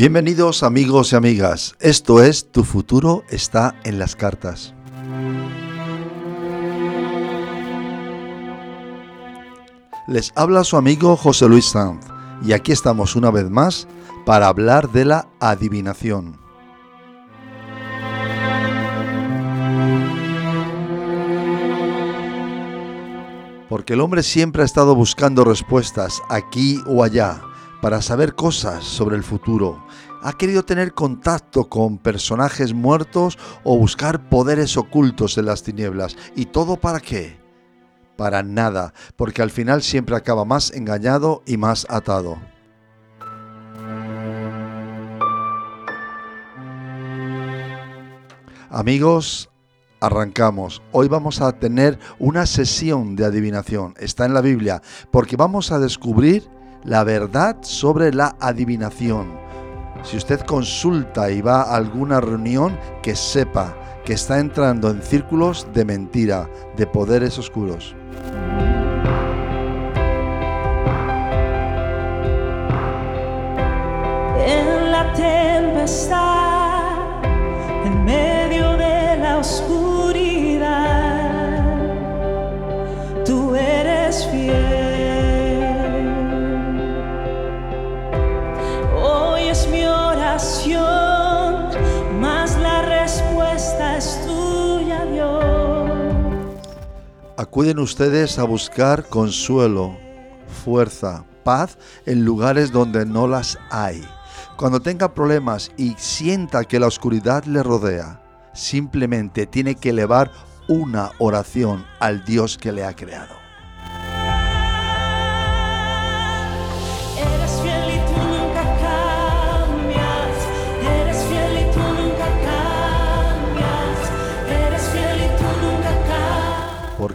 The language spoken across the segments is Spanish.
Bienvenidos amigos y amigas, esto es Tu futuro está en las cartas. Les habla su amigo José Luis Sanz y aquí estamos una vez más para hablar de la adivinación. Porque el hombre siempre ha estado buscando respuestas aquí o allá para saber cosas sobre el futuro. Ha querido tener contacto con personajes muertos o buscar poderes ocultos en las tinieblas. ¿Y todo para qué? Para nada, porque al final siempre acaba más engañado y más atado. Amigos, arrancamos. Hoy vamos a tener una sesión de adivinación. Está en la Biblia, porque vamos a descubrir la verdad sobre la adivinación. Si usted consulta y va a alguna reunión, que sepa que está entrando en círculos de mentira, de poderes oscuros. En la tempestad, en medio de la oscuridad, tú eres fiel. Acuden ustedes a buscar consuelo, fuerza, paz en lugares donde no las hay. Cuando tenga problemas y sienta que la oscuridad le rodea, simplemente tiene que elevar una oración al Dios que le ha creado.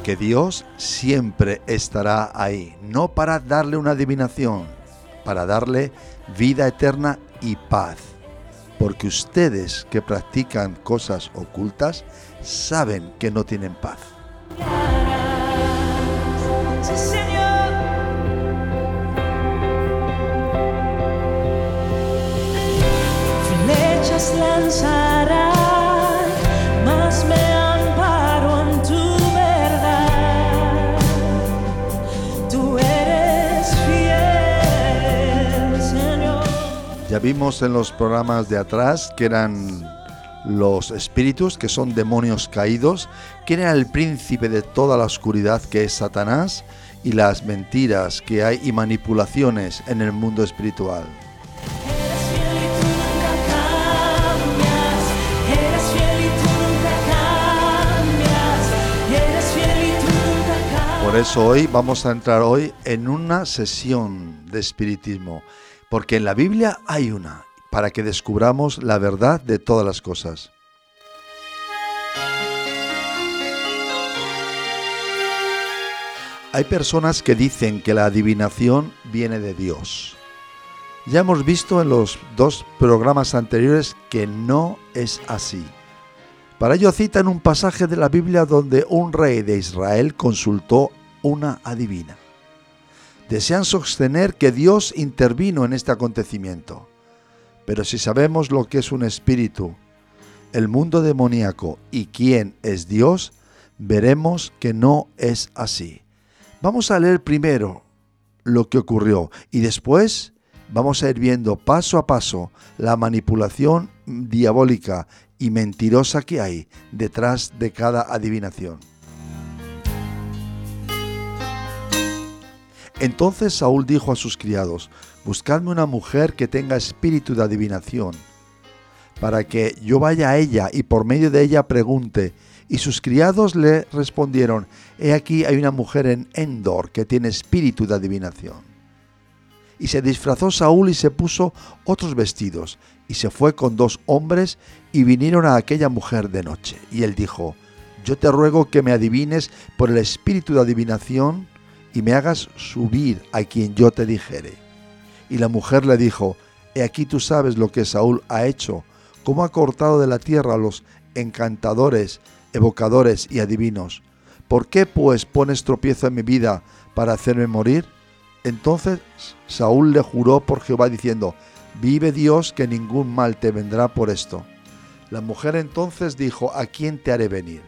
Porque Dios siempre estará ahí, no para darle una adivinación, para darle vida eterna y paz. Porque ustedes que practican cosas ocultas saben que no tienen paz. Ya vimos en los programas de atrás que eran los espíritus, que son demonios caídos, que era el príncipe de toda la oscuridad que es Satanás y las mentiras que hay y manipulaciones en el mundo espiritual. Por eso hoy vamos a entrar hoy en una sesión de espiritismo, porque en la Biblia hay una, para que descubramos la verdad de todas las cosas. Hay personas que dicen que la adivinación viene de Dios. Ya hemos visto en los dos programas anteriores que no es así. Para ello citan un pasaje de la Biblia donde un rey de Israel consultó una adivina. Desean sostener que Dios intervino en este acontecimiento. Pero si sabemos lo que es un espíritu, el mundo demoníaco y quién es Dios, veremos que no es así. Vamos a leer primero lo que ocurrió y después vamos a ir viendo paso a paso la manipulación diabólica y mentirosa que hay detrás de cada adivinación. Entonces Saúl dijo a sus criados, Buscadme una mujer que tenga espíritu de adivinación, para que yo vaya a ella y por medio de ella pregunte. Y sus criados le respondieron, He aquí hay una mujer en Endor que tiene espíritu de adivinación. Y se disfrazó Saúl y se puso otros vestidos, y se fue con dos hombres y vinieron a aquella mujer de noche. Y él dijo, Yo te ruego que me adivines por el espíritu de adivinación y me hagas subir a quien yo te dijere. Y la mujer le dijo, He aquí tú sabes lo que Saúl ha hecho, cómo ha cortado de la tierra a los encantadores, evocadores y adivinos. ¿Por qué pues pones tropiezo en mi vida para hacerme morir? Entonces Saúl le juró por Jehová diciendo, Vive Dios que ningún mal te vendrá por esto. La mujer entonces dijo, ¿a quién te haré venir?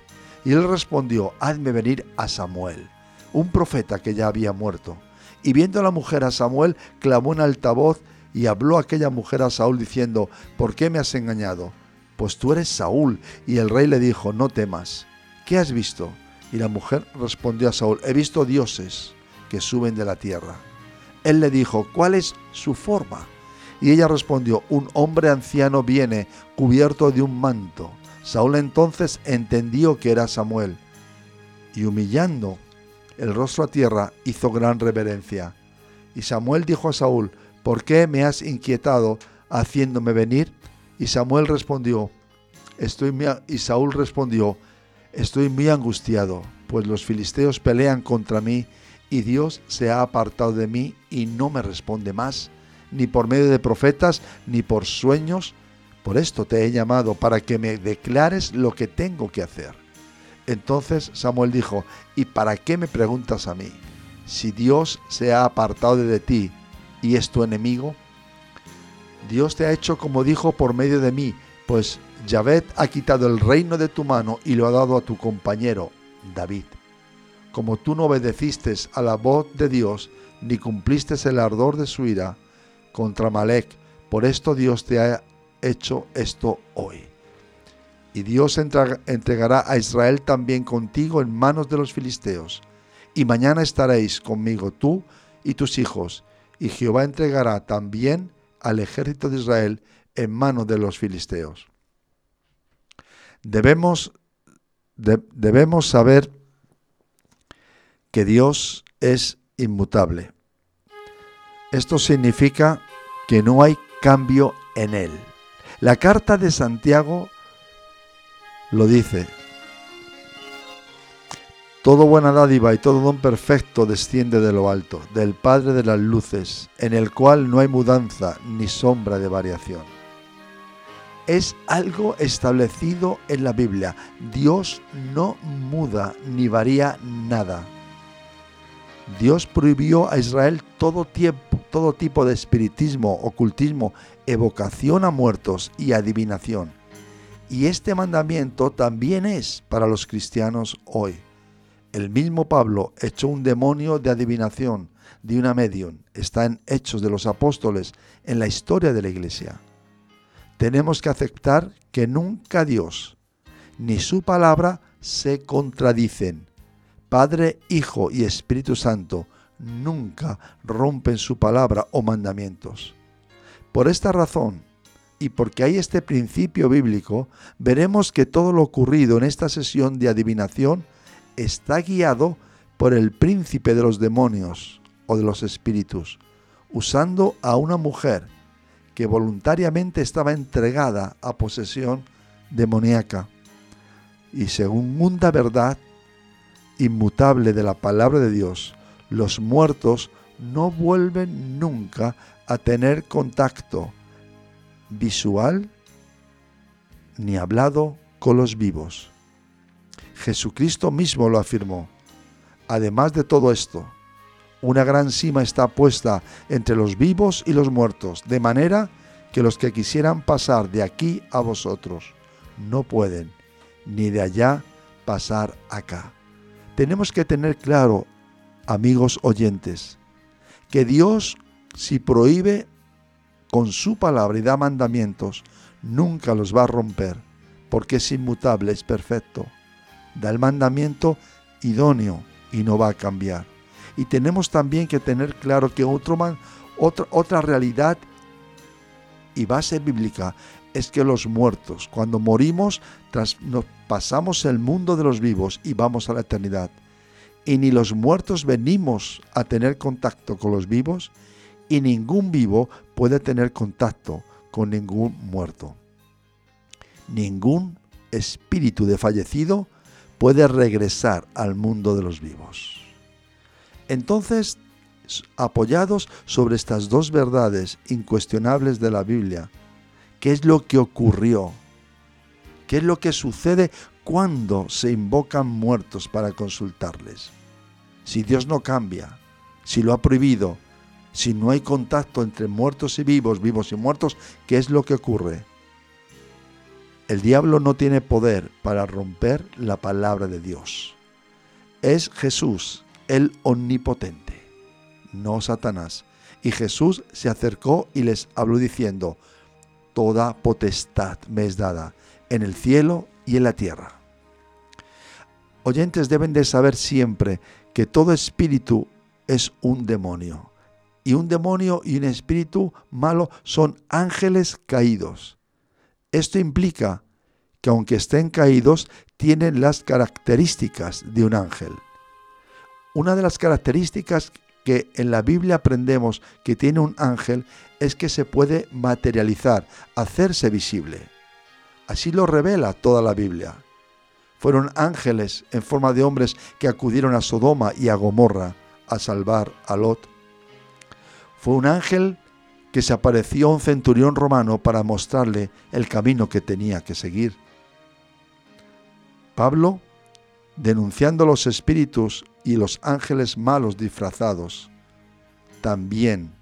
Y él respondió, hazme venir a Samuel, un profeta que ya había muerto. Y viendo a la mujer a Samuel, clamó en altavoz y habló aquella mujer a Saúl diciendo, ¿por qué me has engañado? Pues tú eres Saúl. Y el rey le dijo, no temas. ¿Qué has visto? Y la mujer respondió a Saúl, he visto dioses que suben de la tierra. Él le dijo, ¿cuál es su forma? Y ella respondió, un hombre anciano viene cubierto de un manto. Saúl entonces entendió que era Samuel y humillando el rostro a tierra hizo gran reverencia. Y Samuel dijo a Saúl, ¿por qué me has inquietado haciéndome venir? Y Samuel respondió, estoy y Saúl respondió, estoy muy angustiado, pues los filisteos pelean contra mí y Dios se ha apartado de mí y no me responde más ni por medio de profetas, ni por sueños. Por esto te he llamado, para que me declares lo que tengo que hacer. Entonces Samuel dijo, ¿y para qué me preguntas a mí? Si Dios se ha apartado de ti y es tu enemigo, Dios te ha hecho como dijo por medio de mí, pues Yahvé ha quitado el reino de tu mano y lo ha dado a tu compañero, David. Como tú no obedeciste a la voz de Dios, ni cumpliste el ardor de su ira, contra Malek. Por esto Dios te ha hecho esto hoy. Y Dios entregará a Israel también contigo en manos de los filisteos. Y mañana estaréis conmigo tú y tus hijos. Y Jehová entregará también al ejército de Israel en manos de los filisteos. Debemos, de, debemos saber que Dios es inmutable. Esto significa que no hay cambio en él. La carta de Santiago lo dice. Todo buena dádiva y todo don perfecto desciende de lo alto, del Padre de las Luces, en el cual no hay mudanza ni sombra de variación. Es algo establecido en la Biblia. Dios no muda ni varía nada. Dios prohibió a Israel todo, tiempo, todo tipo de espiritismo, ocultismo, evocación a muertos y adivinación. Y este mandamiento también es para los cristianos hoy. El mismo Pablo echó un demonio de adivinación de una medium. Está en Hechos de los Apóstoles, en la historia de la Iglesia. Tenemos que aceptar que nunca Dios ni su palabra se contradicen Padre, Hijo y Espíritu Santo nunca rompen su palabra o mandamientos. Por esta razón, y porque hay este principio bíblico, veremos que todo lo ocurrido en esta sesión de adivinación está guiado por el príncipe de los demonios o de los espíritus, usando a una mujer que voluntariamente estaba entregada a posesión demoníaca. Y según una verdad, inmutable de la palabra de Dios, los muertos no vuelven nunca a tener contacto visual ni hablado con los vivos. Jesucristo mismo lo afirmó. Además de todo esto, una gran cima está puesta entre los vivos y los muertos, de manera que los que quisieran pasar de aquí a vosotros no pueden, ni de allá pasar acá tenemos que tener claro, amigos oyentes, que Dios si prohíbe con su palabra y da mandamientos, nunca los va a romper, porque es inmutable, es perfecto. Da el mandamiento idóneo y no va a cambiar. Y tenemos también que tener claro que otra, otra realidad y base bíblica es que los muertos, cuando morimos, tras, nos pasamos el mundo de los vivos y vamos a la eternidad. Y ni los muertos venimos a tener contacto con los vivos, y ningún vivo puede tener contacto con ningún muerto. Ningún espíritu de fallecido puede regresar al mundo de los vivos. Entonces, apoyados sobre estas dos verdades incuestionables de la Biblia, ¿Qué es lo que ocurrió? ¿Qué es lo que sucede cuando se invocan muertos para consultarles? Si Dios no cambia, si lo ha prohibido, Si no hay contacto entre muertos y vivos, vivos y muertos, ¿qué es lo que ocurre? El diablo no tiene poder para romper la palabra de Dios. Es Jesús, el omnipotente, no Satanás. Y Jesús se acercó y les habló diciendo, Toda potestad me es dada en el cielo y en la tierra. Oyentes deben de saber siempre que todo espíritu es un demonio. Y un demonio y un espíritu malo son ángeles caídos. Esto implica que aunque estén caídos, tienen las características de un ángel. Una de las características que en la Biblia aprendemos que tiene un ángel es que se puede materializar, hacerse visible. Así lo revela toda la Biblia. Fueron ángeles en forma de hombres que acudieron a Sodoma y a Gomorra a salvar a Lot. Fue un ángel que se apareció a un centurión romano para mostrarle el camino que tenía que seguir. Pablo, denunciando los espíritus y los ángeles malos disfrazados, también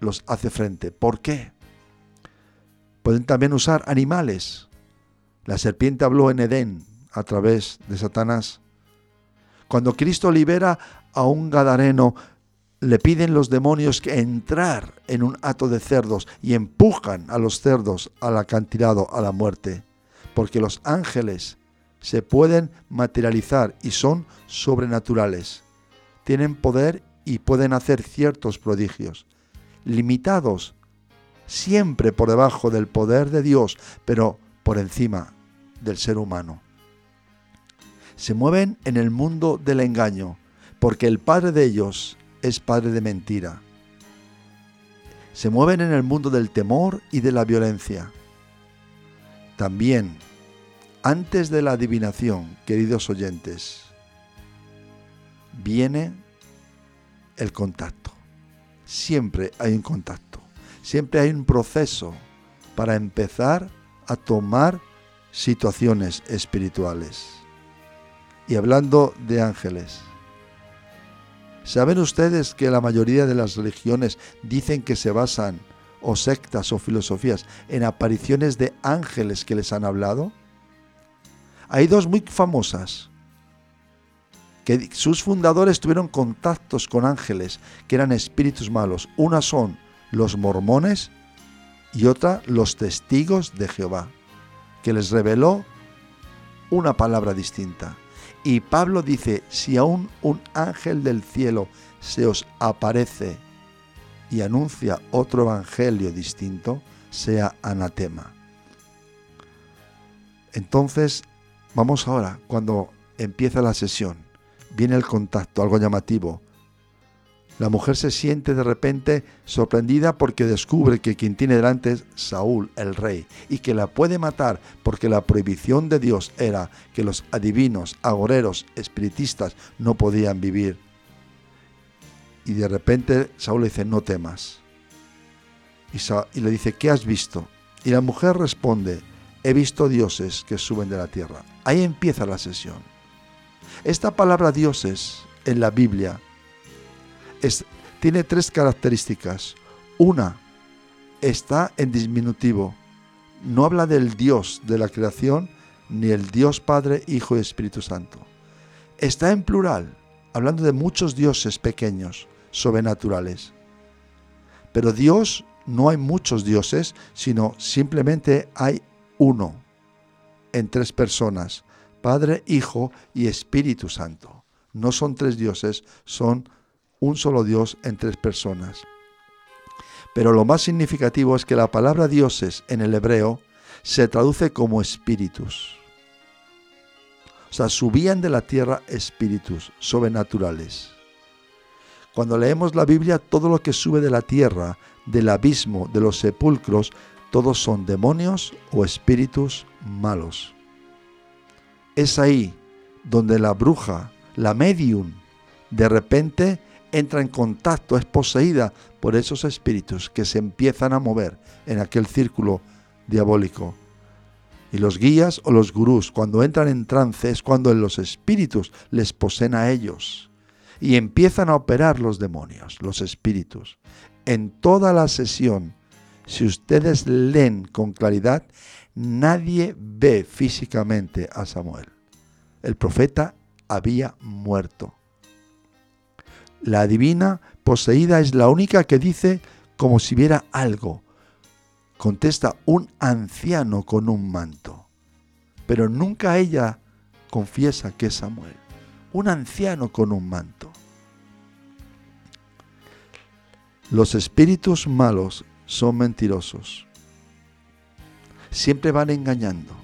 los hace frente. ¿Por qué? Pueden también usar animales. La serpiente habló en Edén a través de Satanás. Cuando Cristo libera a un gadareno, le piden los demonios que entrar en un hato de cerdos y empujan a los cerdos al acantilado a la muerte, porque los ángeles se pueden materializar y son sobrenaturales. Tienen poder y pueden hacer ciertos prodigios, limitados siempre por debajo del poder de Dios, pero por encima del ser humano. Se mueven en el mundo del engaño, porque el padre de ellos es padre de mentira. Se mueven en el mundo del temor y de la violencia. También, antes de la adivinación, queridos oyentes, viene el contacto. Siempre hay un contacto. Siempre hay un proceso para empezar a tomar situaciones espirituales. Y hablando de ángeles, ¿saben ustedes que la mayoría de las religiones dicen que se basan, o sectas o filosofías, en apariciones de ángeles que les han hablado? Hay dos muy famosas, que sus fundadores tuvieron contactos con ángeles que eran espíritus malos. Una son los mormones y otra los testigos de Jehová, que les reveló una palabra distinta. Y Pablo dice, si aún un ángel del cielo se os aparece y anuncia otro evangelio distinto, sea anatema. Entonces, vamos ahora, cuando empieza la sesión, viene el contacto, algo llamativo. La mujer se siente de repente sorprendida porque descubre que quien tiene delante es Saúl, el rey, y que la puede matar porque la prohibición de Dios era que los adivinos, agoreros, espiritistas no podían vivir. Y de repente Saúl le dice, no temas. Y, le dice, ¿qué has visto? Y la mujer responde, he visto dioses que suben de la tierra. Ahí empieza la sesión. Esta palabra dioses en la Biblia tiene tres características. Una, está en disminutivo. No habla del Dios de la creación, ni el Dios Padre, Hijo y Espíritu Santo. Está en plural, hablando de muchos dioses pequeños, sobrenaturales. Pero Dios no hay muchos dioses, sino simplemente hay uno en tres personas, Padre, Hijo y Espíritu Santo. No son tres dioses, son un solo Dios en tres personas. Pero lo más significativo es que la palabra dioses en el hebreo se traduce como espíritus. O sea, subían de la tierra espíritus sobrenaturales. Cuando leemos la Biblia, todo lo que sube de la tierra, del abismo, de los sepulcros, todos son demonios o espíritus malos. Es ahí donde la bruja, la medium, de repente entra en contacto, es poseída por esos espíritus que se empiezan a mover en aquel círculo diabólico. Y los guías o los gurús, cuando entran en trance, es cuando los espíritus les poseen a ellos. y empiezan a operar los demonios, los espíritus. En toda la sesión, si ustedes leen con claridad, nadie ve físicamente a Samuel. El profeta había muerto. La divina poseída es la única que dice como si viera algo. Contesta un anciano con un manto. Pero nunca ella confiesa que es Samuel. Un anciano con un manto. Los espíritus malos son mentirosos. Siempre van engañando.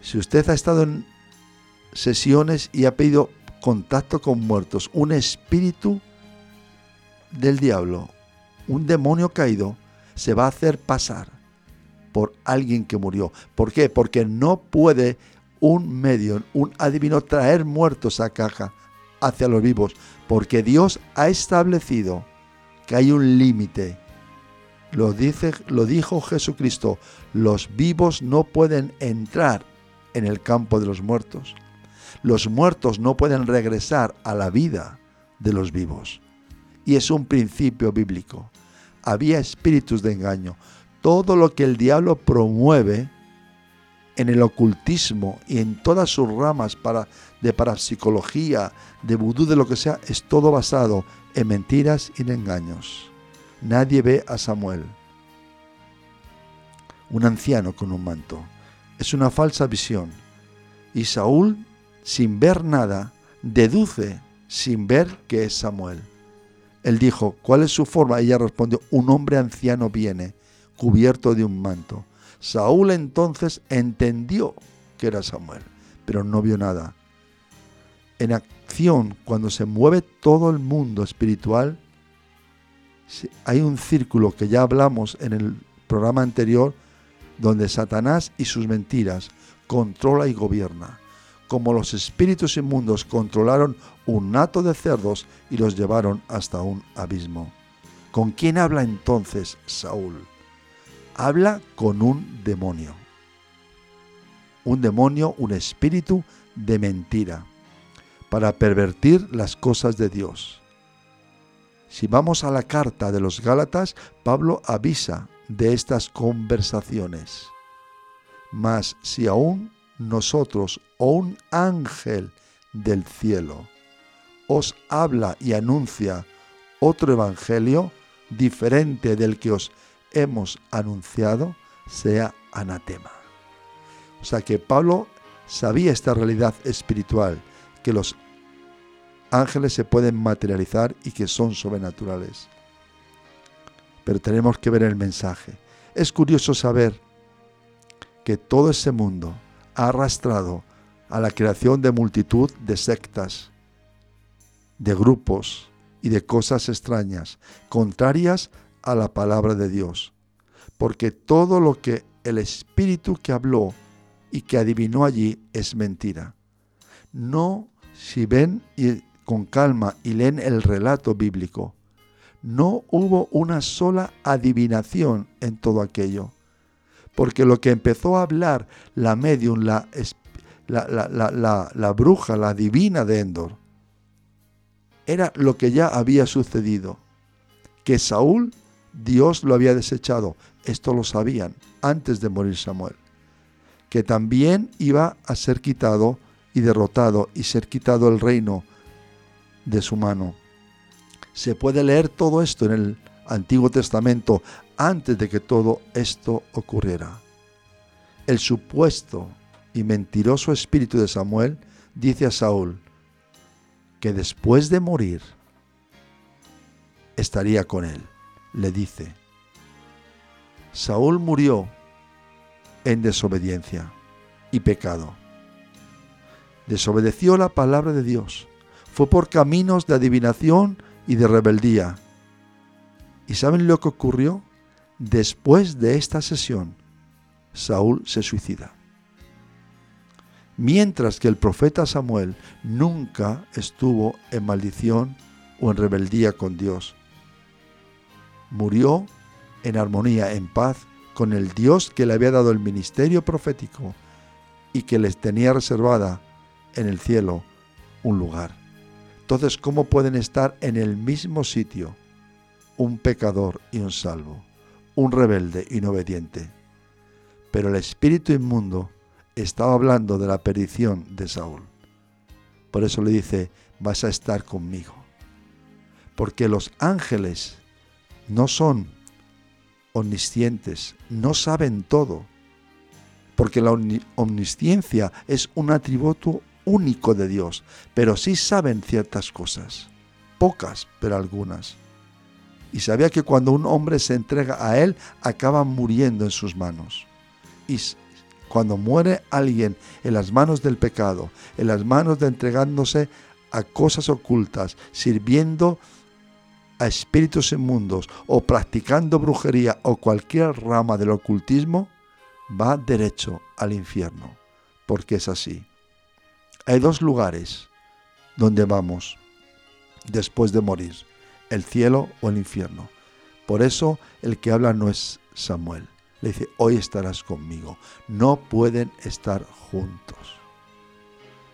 Si usted ha estado en sesiones y ha pedido contacto con muertos, un espíritu del diablo, un demonio caído, se va a hacer pasar por alguien que murió. ¿Por qué? Porque no puede un medio, un adivino traer muertos a caja hacia los vivos, porque Dios ha establecido que hay un límite. Lo, dice, lo dijo Jesucristo, los vivos no pueden entrar en el campo de los muertos. Los muertos no pueden regresar a la vida de los vivos. Y es un principio bíblico. Había espíritus de engaño. Todo lo que el diablo promueve en el ocultismo y en todas sus ramas para, de parapsicología, de vudú, de lo que sea, es todo basado en mentiras y en engaños. Nadie ve a Samuel, un anciano con un manto. Es una falsa visión. Y Saúl, sin ver nada, deduce sin ver que es Samuel. Él dijo, ¿cuál es su forma? Ella respondió, un hombre anciano viene, cubierto de un manto. Saúl entonces entendió que era Samuel, pero no vio nada. En acción, cuando se mueve todo el mundo espiritual, hay un círculo que ya hablamos en el programa anterior, donde Satanás y sus mentiras controla y gobierna, como los espíritus inmundos controlaron un nato de cerdos y los llevaron hasta un abismo. ¿Con quién habla entonces Saúl? Habla con un demonio. Un demonio, un espíritu de mentira, para pervertir las cosas de Dios. Si vamos a la carta de los Gálatas, Pablo avisa de estas conversaciones. Mas si aún nosotros o un ángel del cielo os habla y anuncia otro evangelio diferente del que os hemos anunciado, sea anatema. O sea que Pablo sabía esta realidad espiritual, que los ángeles se pueden materializar y que son sobrenaturales. Pero tenemos que ver el mensaje. Es curioso saber que todo ese mundo ha arrastrado a la creación de multitud de sectas, de grupos y de cosas extrañas, contrarias a la palabra de Dios. Porque todo lo que el Espíritu que habló y que adivinó allí es mentira. No si ven y con calma y leen el relato bíblico, no hubo una sola adivinación en todo aquello. Porque lo que empezó a hablar la medium, la, la, la, bruja, la divina de Endor, era lo que ya había sucedido. Que Saúl, Dios lo había desechado. Esto lo sabían antes de morir Samuel. Que también iba a ser quitado y derrotado y ser quitado el reino de su mano. Se puede leer todo esto en el Antiguo Testamento antes de que todo esto ocurriera. El supuesto y mentiroso espíritu de Samuel dice a Saúl que después de morir estaría con él. Le dice, Saúl murió en desobediencia y pecado. Desobedeció la palabra de Dios fue por caminos de adivinación y de rebeldía. ¿Y saben lo que ocurrió? Después de esta sesión, Saúl se suicida. Mientras que el profeta Samuel nunca estuvo en maldición o en rebeldía con Dios. Murió en armonía, en paz con el Dios que le había dado el ministerio profético y que les tenía reservada en el cielo un lugar Entonces, ¿cómo pueden estar en el mismo sitio un pecador y un salvo, un rebelde y un obediente? Pero el espíritu inmundo estaba hablando de la perdición de Saúl. Por eso le dice, vas a estar conmigo. Porque los ángeles no son omniscientes, no saben todo. Porque la omni- omnisciencia es un atributo único de Dios, pero sí saben ciertas cosas, pocas, pero algunas. Y sabía que cuando un hombre se entrega a él, acaba muriendo en sus manos. Y cuando muere alguien en las manos del pecado, en las manos de entregándose a cosas ocultas, sirviendo a espíritus inmundos o practicando brujería o cualquier rama del ocultismo, va derecho al infierno, porque es así. Hay dos lugares donde vamos después de morir, el cielo o el infierno. Por eso el que habla no es Samuel. Le dice, hoy estarás conmigo. No pueden estar juntos.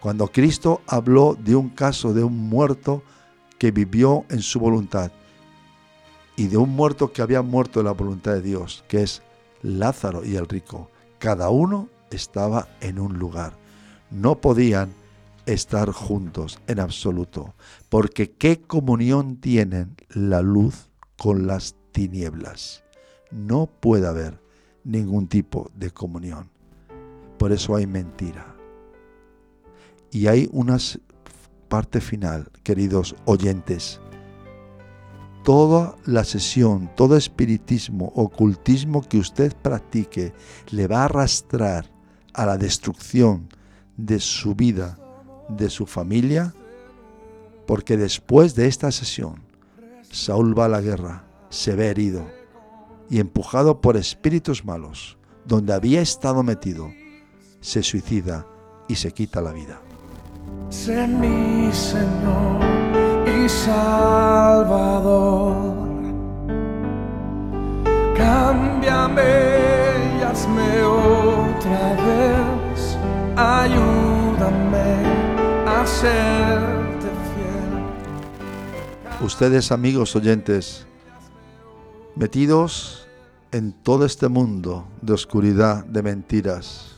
Cuando Cristo habló de un caso de un muerto que vivió en su voluntad y de un muerto que había muerto en la voluntad de Dios, que es Lázaro y el rico, cada uno estaba en un lugar. No podían estar juntos en absoluto, porque ¿qué comunión tienen la luz con las tinieblas? No puede haber ningún tipo de comunión. Por eso hay mentira. Y hay una parte final, queridos oyentes. Toda la sesión, todo espiritismo, ocultismo que usted practique le va a arrastrar a la destrucción de su vida, de su familia, porque después de esta sesión, Saúl va a la guerra, se ve herido y empujado por espíritus malos, donde había estado metido, se suicida y se quita la vida. Sé mi Señor y Salvador. Cámbiame hazme otra vez. Ayúdame serte fiel. Ustedes, amigos oyentes, metidos en todo este mundo de oscuridad, de mentiras,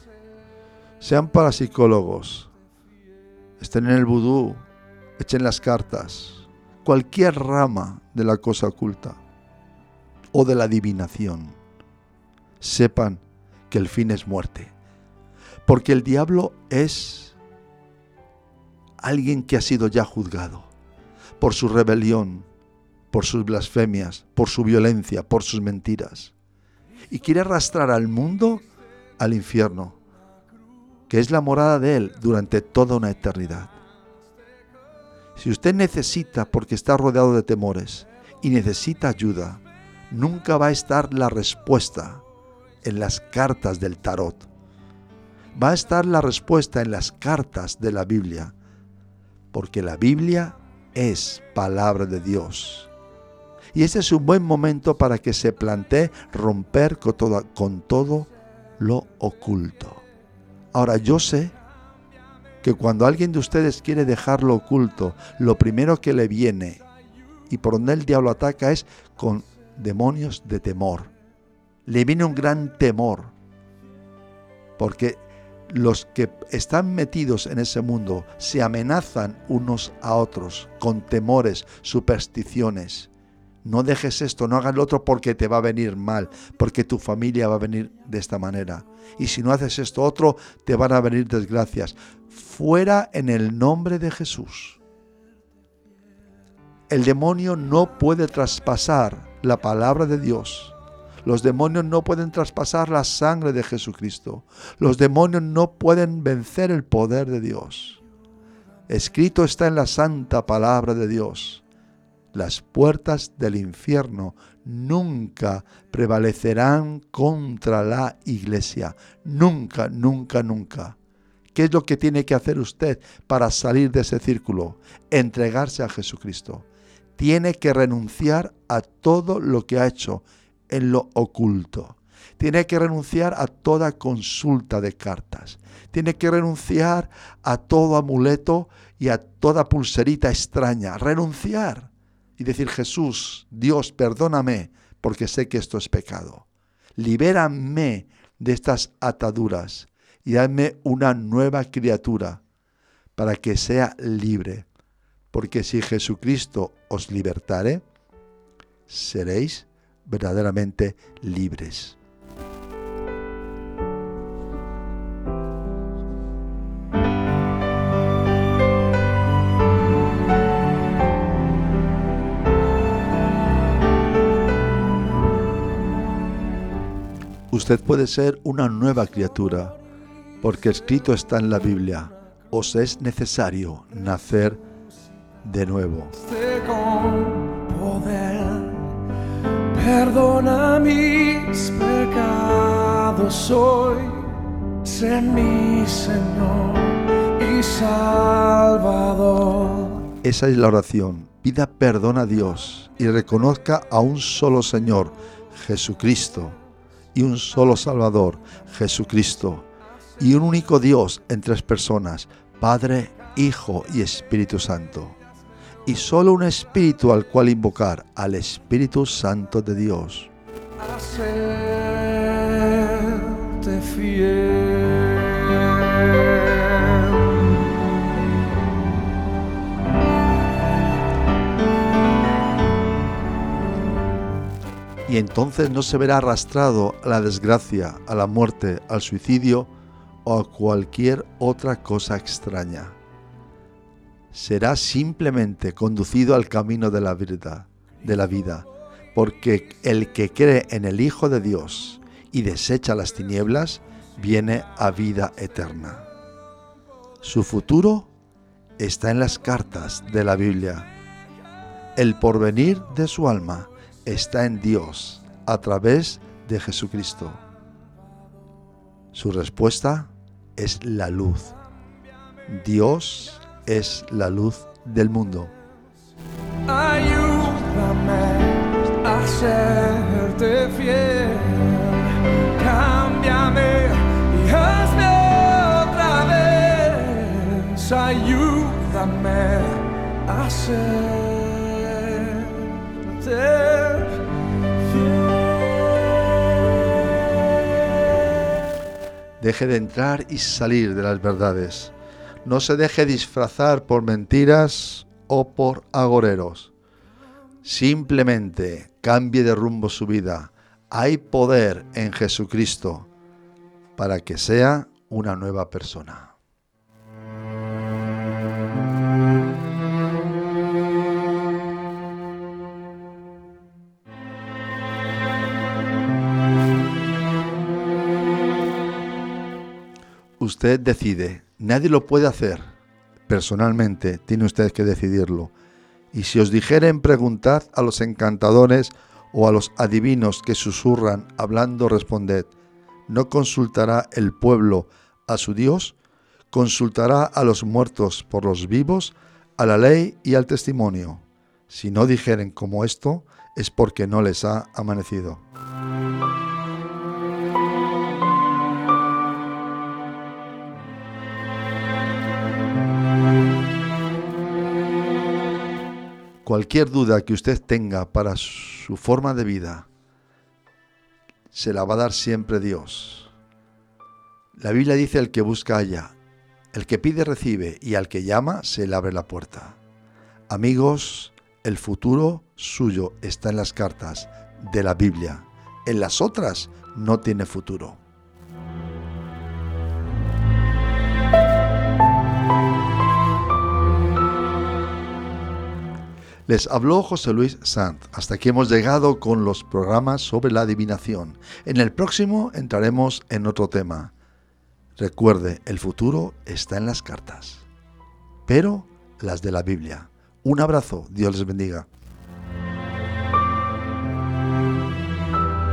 sean parapsicólogos, estén en el vudú, echen las cartas, cualquier rama de la cosa oculta o de la adivinación, sepan que el fin es muerte. Porque el diablo es alguien que ha sido ya juzgado por su rebelión, por sus blasfemias, por su violencia, por sus mentiras. Y quiere arrastrar al mundo al infierno, que es la morada de él durante toda una eternidad. Si usted necesita, porque está rodeado de temores, y necesita ayuda, nunca va a estar la respuesta en las cartas del tarot. Va a estar la respuesta en las cartas de la Biblia, porque la Biblia es palabra de Dios. Y este es un buen momento para que se plantee romper con todo, con todo lo oculto. Ahora yo sé que cuando alguien de ustedes quiere dejar lo oculto, lo primero que le viene y por donde el diablo ataca es con demonios de temor. Le viene un gran temor. Porque los que están metidos en ese mundo se amenazan unos a otros con temores, supersticiones. No dejes esto, no hagas lo otro porque te va a venir mal, porque tu familia va a venir de esta manera. Y si no haces esto otro, te van a venir desgracias. Fuera en el nombre de Jesús. El demonio no puede traspasar la palabra de Dios. Los demonios no pueden traspasar la sangre de Jesucristo. Los demonios no pueden vencer el poder de Dios. Escrito está en la santa palabra de Dios. Las puertas del infierno nunca prevalecerán contra la iglesia. Nunca, nunca, nunca. ¿Qué es lo que tiene que hacer usted para salir de ese círculo? Entregarse a Jesucristo. Tiene que renunciar a todo lo que ha hecho en lo oculto. Tiene que renunciar a toda consulta de cartas. Tiene que renunciar a todo amuleto y a toda pulserita extraña, renunciar y decir, Jesús, Dios, perdóname, porque sé que esto es pecado. Libérame de estas ataduras y hazme una nueva criatura para que sea libre. Porque si Jesucristo os libertare, seréis verdaderamente libres. Usted puede ser una nueva criatura, porque escrito está en la Biblia, os es necesario nacer de nuevo. Perdona mis pecados hoy, sé mi Señor y Salvador. Esa es la oración. Pida perdón a Dios y reconozca a un solo Señor, Jesucristo, y un solo Salvador, Jesucristo, y un único Dios en tres personas, Padre, Hijo y Espíritu Santo. Y solo un Espíritu al cual invocar, al Espíritu Santo de Dios. fiel. y entonces no se verá arrastrado a la desgracia, a la muerte, al suicidio o a cualquier otra cosa extraña. Será simplemente conducido al camino de la verdad, de la vida, porque el que cree en el Hijo de Dios y desecha las tinieblas, viene a vida eterna. Su futuro está en las cartas de la Biblia. El porvenir de su alma está en Dios a través de Jesucristo. Su respuesta es la luz. Dios es la luz del mundo. Ayúdame a serte fiel. Cámbiame y hazme otra vez. Ayúdame a serte fiel. Deje de entrar y salir de las verdades. No se deje disfrazar por mentiras o por agoreros. Simplemente cambie de rumbo su vida. Hay poder en Jesucristo para que sea una nueva persona. Usted decide, nadie lo puede hacer. Personalmente, tiene usted que decidirlo. Y si os dijeren, preguntad a los encantadores o a los adivinos que susurran hablando, responded, ¿no consultará el pueblo a su Dios? ¿Consultará a los muertos por los vivos, a la ley y al testimonio? Si no dijeren como esto, es porque no les ha amanecido. Cualquier duda que usted tenga para su forma de vida, se la va a dar siempre Dios. La Biblia dice el que busca halla, el que pide recibe y al que llama se le abre la puerta. Amigos, el futuro suyo está en las cartas de la Biblia. En las otras no tiene futuro. Les habló José Luis Sant. Hasta aquí hemos llegado con los programas sobre la adivinación. En el próximo entraremos en otro tema. Recuerde, el futuro está en las cartas, pero las de la Biblia. Un abrazo, Dios les bendiga.